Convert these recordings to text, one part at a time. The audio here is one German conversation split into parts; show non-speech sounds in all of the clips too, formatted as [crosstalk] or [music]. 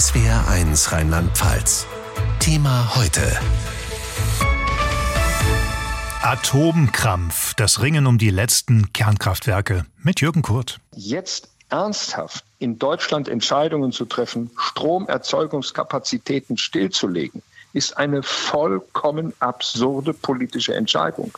SWR1 Rheinland-Pfalz. Thema heute. Atomkrampf, das Ringen um die letzten Kernkraftwerke mit Jürgen Kurt. Jetzt ernsthaft in Deutschland Entscheidungen zu treffen, Stromerzeugungskapazitäten stillzulegen, ist eine vollkommen absurde politische Entscheidung.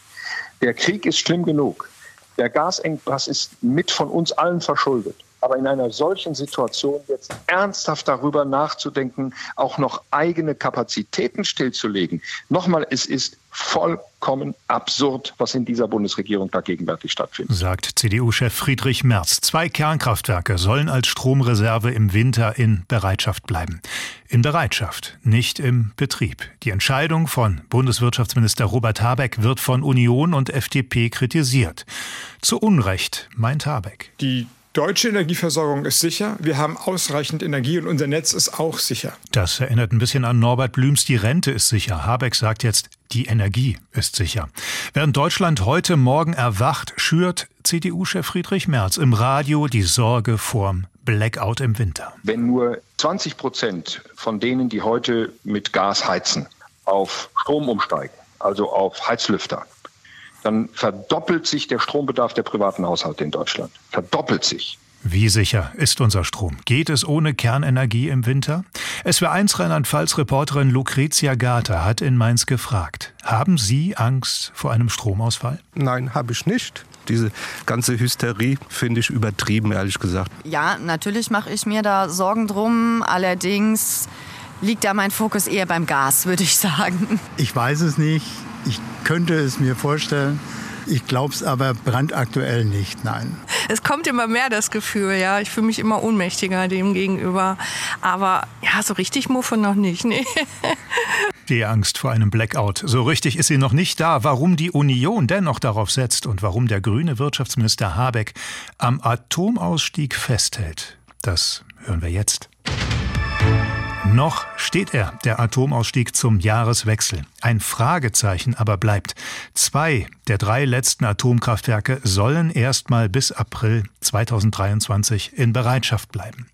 Der Krieg ist schlimm genug. Der Gasengpass ist mit von uns allen verschuldet. Aber in einer solchen Situation jetzt ernsthaft darüber nachzudenken, auch noch eigene Kapazitäten stillzulegen. Nochmal, es ist vollkommen absurd, was in dieser Bundesregierung da gegenwärtig stattfindet. Sagt CDU-Chef Friedrich Merz. Zwei Kernkraftwerke sollen als Stromreserve im Winter in Bereitschaft bleiben. In Bereitschaft, nicht im Betrieb. Die Entscheidung von Bundeswirtschaftsminister Robert Habeck wird von Union und FDP kritisiert. Zu Unrecht, meint Habeck. Die deutsche Energieversorgung ist sicher. Wir haben ausreichend Energie und unser Netz ist auch sicher. Das erinnert ein bisschen an Norbert Blüms, die Rente ist sicher. Habeck sagt jetzt, die Energie ist sicher. Während Deutschland heute Morgen erwacht, schürt CDU-Chef Friedrich Merz im Radio die Sorge vorm Blackout im Winter. Wenn nur 20 Prozent von denen, die heute mit Gas heizen, auf Strom umsteigen, also auf Heizlüfter, dann verdoppelt sich der Strombedarf der privaten Haushalte in Deutschland. Verdoppelt sich. Wie sicher ist unser Strom? Geht es ohne Kernenergie im Winter? SW1 Rheinland-Pfalz-Reporterin Lucrezia Gata hat in Mainz gefragt. Haben Sie Angst vor einem Stromausfall? Nein, habe ich nicht. Diese ganze Hysterie finde ich übertrieben, ehrlich gesagt. Ja, natürlich mache ich mir da Sorgen drum. Allerdings liegt da mein Fokus eher beim Gas, würde ich sagen. Ich weiß es nicht. Ich könnte es mir vorstellen. Ich glaube es aber brandaktuell nicht, nein. Es kommt immer mehr das Gefühl, ja. Ich fühle mich immer ohnmächtiger dem gegenüber. Aber ja, so richtig Muffe noch nicht, nee. [laughs] Die Angst vor einem Blackout. So richtig ist sie noch nicht da. Warum die Union dennoch darauf setzt und warum der grüne Wirtschaftsminister Habeck am Atomausstieg festhält, das hören wir jetzt. Noch steht er, der Atomausstieg zum Jahreswechsel. Ein Fragezeichen aber bleibt. Zwei der drei letzten Atomkraftwerke sollen erstmal bis April 2023 in Bereitschaft bleiben.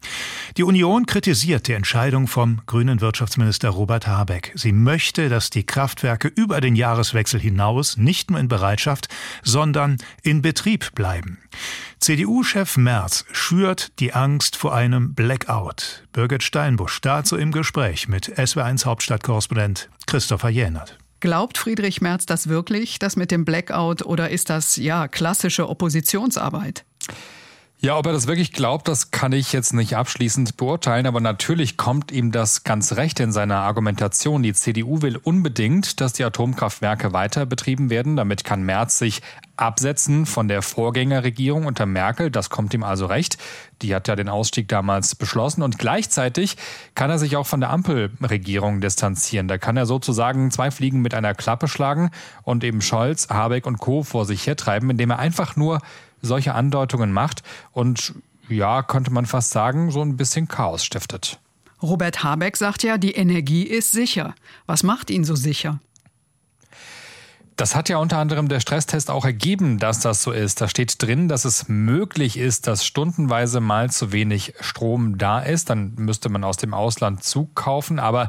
Die Union kritisiert die Entscheidung vom grünen Wirtschaftsminister Robert Habeck. Sie möchte, dass die Kraftwerke über den Jahreswechsel hinaus nicht nur in Bereitschaft, sondern in Betrieb bleiben. CDU-Chef Merz schürt die Angst vor einem Blackout. Birgit Steinbusch dazu im Gespräch mit SW1 Hauptstadtkorrespondent Christopher Jähnert. Glaubt Friedrich Merz das wirklich, das mit dem Blackout, oder ist das ja klassische Oppositionsarbeit? Ja, ob er das wirklich glaubt, das kann ich jetzt nicht abschließend beurteilen, aber natürlich kommt ihm das ganz recht in seiner Argumentation. Die CDU will unbedingt, dass die Atomkraftwerke weiter betrieben werden. Damit kann Merz sich absetzen von der Vorgängerregierung unter Merkel. Das kommt ihm also recht. Die hat ja den Ausstieg damals beschlossen und gleichzeitig kann er sich auch von der Ampelregierung distanzieren. Da kann er sozusagen zwei Fliegen mit einer Klappe schlagen und eben Scholz, Habeck und Co. vor sich hertreiben, indem er einfach nur solche Andeutungen macht und ja, könnte man fast sagen, so ein bisschen Chaos stiftet. Robert Habeck sagt ja, die Energie ist sicher. Was macht ihn so sicher? Das hat ja unter anderem der Stresstest auch ergeben, dass das so ist. Da steht drin, dass es möglich ist, dass stundenweise mal zu wenig Strom da ist. Dann müsste man aus dem Ausland zukaufen. Aber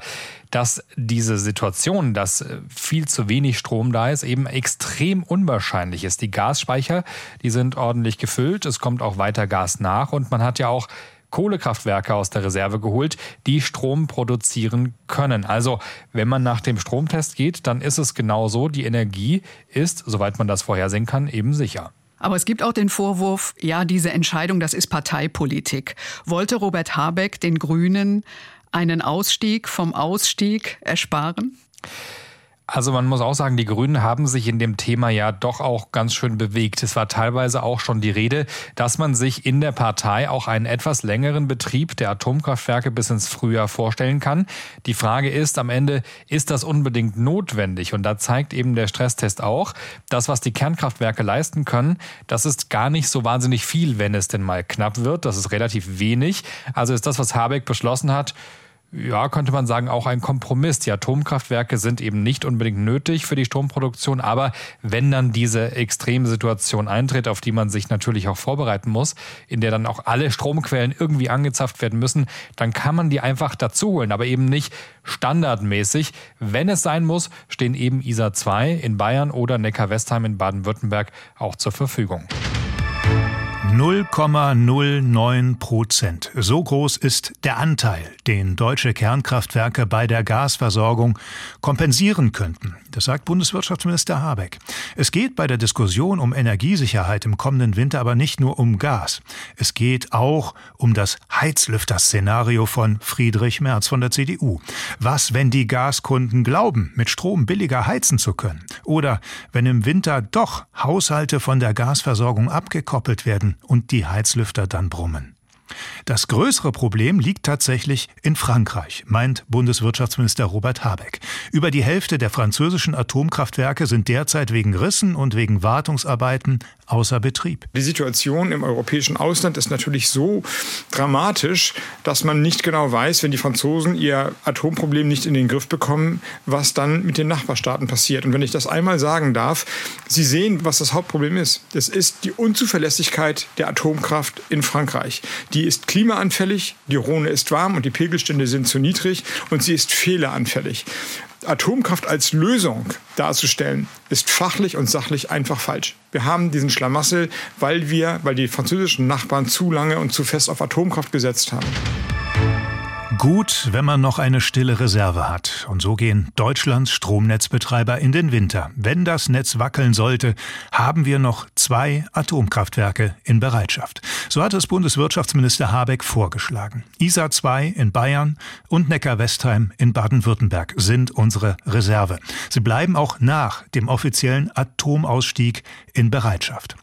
dass diese Situation, dass äh, viel zu wenig Strom da ist, eben extrem unwahrscheinlich ist. Die Gasspeicher, die sind ordentlich gefüllt. Es kommt auch weiter Gas nach. Und man hat ja auch Kohlekraftwerke aus der Reserve geholt, die Strom produzieren können. Also wenn man nach dem Stromtest geht, dann ist es genau so, die Energie ist, soweit man das vorhersehen kann, eben sicher. Aber es gibt auch den Vorwurf, ja, diese Entscheidung, das ist Parteipolitik. Wollte Robert Habeck den Grünen einen Ausstieg vom Ausstieg ersparen? Also man muss auch sagen, die Grünen haben sich in dem Thema ja doch auch ganz schön bewegt. Es war teilweise auch schon die Rede, dass man sich in der Partei auch einen etwas längeren Betrieb der Atomkraftwerke bis ins Frühjahr vorstellen kann. Die Frage ist am Ende, ist das unbedingt notwendig? Und da zeigt eben der Stresstest auch, das, was die Kernkraftwerke leisten können, das ist gar nicht so wahnsinnig viel, wenn es denn mal knapp wird. Das ist relativ wenig. Also ist das, was Habeck beschlossen hat, ja, könnte man sagen, auch ein Kompromiss. Die Atomkraftwerke sind eben nicht unbedingt nötig für die Stromproduktion, aber wenn dann diese extreme Situation eintritt, auf die man sich natürlich auch vorbereiten muss, in der dann auch alle Stromquellen irgendwie angezapft werden müssen, dann kann man die einfach dazu holen, aber eben nicht standardmäßig. Wenn es sein muss, stehen eben ISA 2 in Bayern oder Neckar-Westheim in Baden-Württemberg auch zur Verfügung. 0,09 Prozent. So groß ist der Anteil, den deutsche Kernkraftwerke bei der Gasversorgung kompensieren könnten. Das sagt Bundeswirtschaftsminister Habeck. Es geht bei der Diskussion um Energiesicherheit im kommenden Winter aber nicht nur um Gas. Es geht auch um das Heizlüfter-Szenario von Friedrich Merz von der CDU. Was, wenn die Gaskunden glauben, mit Strom billiger heizen zu können? Oder wenn im Winter doch Haushalte von der Gasversorgung abgekoppelt werden und die Heizlüfter dann brummen. Das größere Problem liegt tatsächlich in Frankreich, meint Bundeswirtschaftsminister Robert Habeck. Über die Hälfte der französischen Atomkraftwerke sind derzeit wegen Rissen und wegen Wartungsarbeiten außer Betrieb. Die Situation im europäischen Ausland ist natürlich so dramatisch, dass man nicht genau weiß, wenn die Franzosen ihr Atomproblem nicht in den Griff bekommen, was dann mit den Nachbarstaaten passiert. Und wenn ich das einmal sagen darf, Sie sehen, was das Hauptproblem ist. Das ist die Unzuverlässigkeit der Atomkraft in Frankreich. Die ist klimaanfällig, die Rhone ist warm und die Pegelstände sind zu niedrig und sie ist fehleranfällig. Atomkraft als Lösung darzustellen, ist fachlich und sachlich einfach falsch. Wir haben diesen Schlamassel, weil wir, weil die französischen Nachbarn zu lange und zu fest auf Atomkraft gesetzt haben. Gut, wenn man noch eine stille Reserve hat. Und so gehen Deutschlands Stromnetzbetreiber in den Winter. Wenn das Netz wackeln sollte, haben wir noch zwei Atomkraftwerke in Bereitschaft. So hat es Bundeswirtschaftsminister Habeck vorgeschlagen. ISA 2 in Bayern und Neckar-Westheim in Baden-Württemberg sind unsere Reserve. Sie bleiben auch nach dem offiziellen Atomausstieg in Bereitschaft.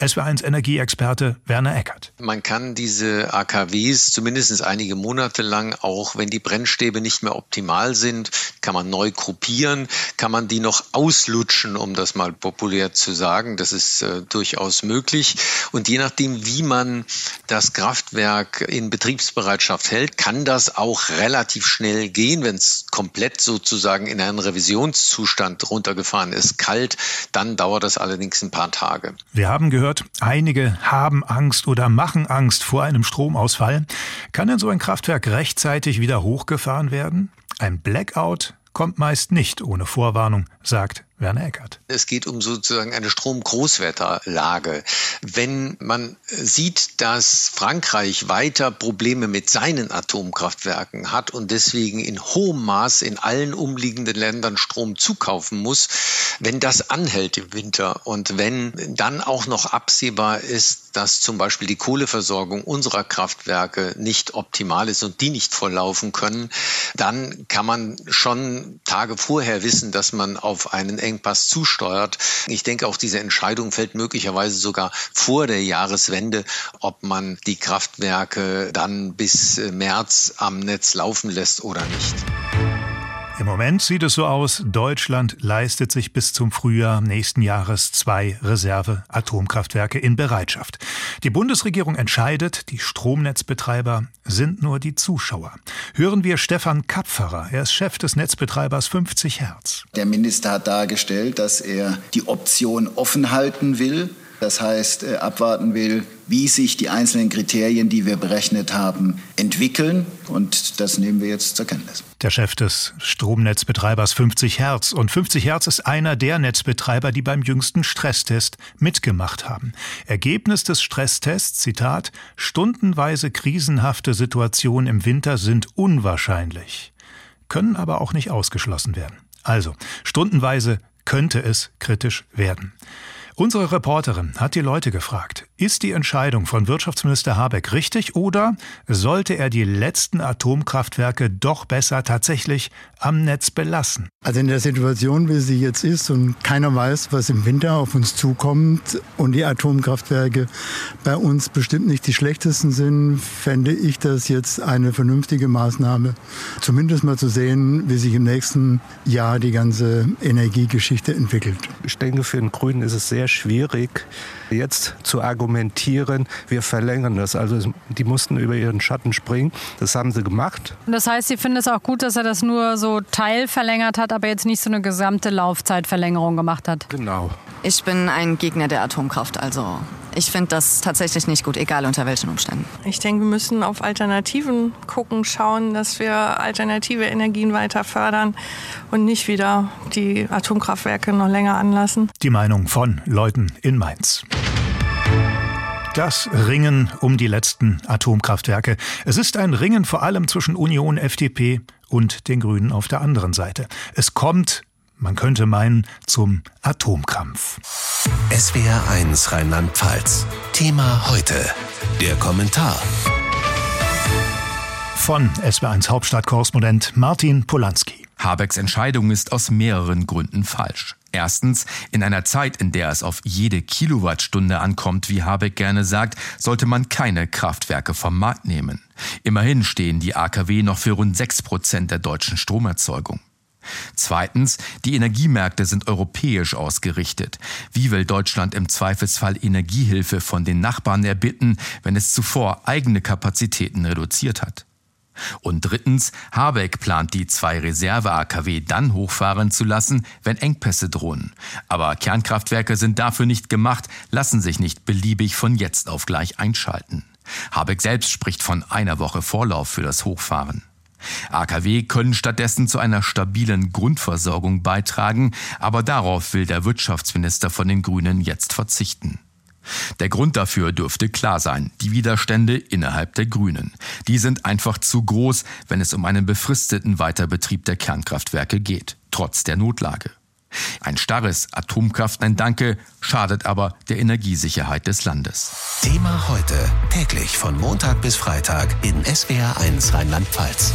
SW1 Energieexperte Werner Eckert. Man kann diese AKWs zumindest einige Monate lang auch wenn die Brennstäbe nicht mehr optimal sind, kann man neu gruppieren, kann man die noch auslutschen, um das mal populär zu sagen. Das ist äh, durchaus möglich. Und je nachdem, wie man das Kraftwerk in Betriebsbereitschaft hält, kann das auch relativ schnell gehen. Wenn es komplett sozusagen in einen Revisionszustand runtergefahren ist, kalt, dann dauert das allerdings ein paar Tage. Wir haben gehört, einige haben Angst oder machen Angst vor einem Stromausfall. Kann denn so ein Kraftwerk rechtzeitig wieder hochgefahren werden? Ein Blackout kommt meist nicht ohne Vorwarnung, sagt Werner Eckert. Es geht um sozusagen eine Stromgroßwetterlage. Wenn man sieht, dass Frankreich weiter Probleme mit seinen Atomkraftwerken hat und deswegen in hohem Maß in allen umliegenden Ländern Strom zukaufen muss, wenn das anhält im Winter und wenn dann auch noch absehbar ist, dass zum Beispiel die Kohleversorgung unserer Kraftwerke nicht optimal ist und die nicht volllaufen können, dann kann man schon Tage vorher wissen, dass man auf einen Engpass zusteuert. Ich denke, auch diese Entscheidung fällt möglicherweise sogar vor der Jahreswende, ob man die Kraftwerke dann bis März am Netz laufen lässt oder nicht. Im Moment sieht es so aus, Deutschland leistet sich bis zum Frühjahr nächsten Jahres zwei Reserve-Atomkraftwerke in Bereitschaft. Die Bundesregierung entscheidet, die Stromnetzbetreiber sind nur die Zuschauer. Hören wir Stefan Kapferer, er ist Chef des Netzbetreibers 50 Hertz. Der Minister hat dargestellt, dass er die Option offen halten will. Das heißt, äh, abwarten will, wie sich die einzelnen Kriterien, die wir berechnet haben, entwickeln. Und das nehmen wir jetzt zur Kenntnis. Der Chef des Stromnetzbetreibers 50 Hertz. Und 50 Hertz ist einer der Netzbetreiber, die beim jüngsten Stresstest mitgemacht haben. Ergebnis des Stresstests, Zitat, stundenweise krisenhafte Situationen im Winter sind unwahrscheinlich, können aber auch nicht ausgeschlossen werden. Also, stundenweise könnte es kritisch werden. Unsere Reporterin hat die Leute gefragt, ist die Entscheidung von Wirtschaftsminister Habeck richtig oder sollte er die letzten Atomkraftwerke doch besser tatsächlich am Netz belassen? Also in der Situation, wie sie jetzt ist und keiner weiß, was im Winter auf uns zukommt und die Atomkraftwerke bei uns bestimmt nicht die schlechtesten sind, fände ich das jetzt eine vernünftige Maßnahme, zumindest mal zu sehen, wie sich im nächsten Jahr die ganze Energiegeschichte entwickelt. Ich denke, für den Grünen ist es sehr sehr schwierig, jetzt zu argumentieren, wir verlängern das. Also die mussten über ihren Schatten springen. Das haben sie gemacht. Das heißt, Sie finden es auch gut, dass er das nur so teilverlängert hat, aber jetzt nicht so eine gesamte Laufzeitverlängerung gemacht hat? Genau. Ich bin ein Gegner der Atomkraft, also ich finde das tatsächlich nicht gut, egal unter welchen Umständen. Ich denke, wir müssen auf Alternativen gucken, schauen, dass wir alternative Energien weiter fördern und nicht wieder die Atomkraftwerke noch länger anlassen. Die Meinung von Leuten in Mainz. Das Ringen um die letzten Atomkraftwerke. Es ist ein Ringen vor allem zwischen Union, FDP und den Grünen auf der anderen Seite. Es kommt, man könnte meinen, zum Atomkampf. SWR 1 Rheinland-Pfalz. Thema heute. Der Kommentar. Von SWR1 Hauptstadtkorrespondent Martin Polanski. Habecks Entscheidung ist aus mehreren Gründen falsch. Erstens, in einer Zeit, in der es auf jede Kilowattstunde ankommt, wie Habeck gerne sagt, sollte man keine Kraftwerke vom Markt nehmen. Immerhin stehen die AKW noch für rund 6 Prozent der deutschen Stromerzeugung. Zweitens, die Energiemärkte sind europäisch ausgerichtet. Wie will Deutschland im Zweifelsfall Energiehilfe von den Nachbarn erbitten, wenn es zuvor eigene Kapazitäten reduziert hat? Und drittens, Habeck plant die zwei Reserve-AKW dann hochfahren zu lassen, wenn Engpässe drohen. Aber Kernkraftwerke sind dafür nicht gemacht, lassen sich nicht beliebig von jetzt auf gleich einschalten. Habeck selbst spricht von einer Woche Vorlauf für das Hochfahren. AKW können stattdessen zu einer stabilen Grundversorgung beitragen, aber darauf will der Wirtschaftsminister von den Grünen jetzt verzichten. Der Grund dafür dürfte klar sein, die Widerstände innerhalb der Grünen. Die sind einfach zu groß, wenn es um einen befristeten Weiterbetrieb der Kernkraftwerke geht, trotz der Notlage. Ein starres Atomkraft, ein Danke, schadet aber der Energiesicherheit des Landes. Thema heute, täglich von Montag bis Freitag in SWR 1 Rheinland-Pfalz.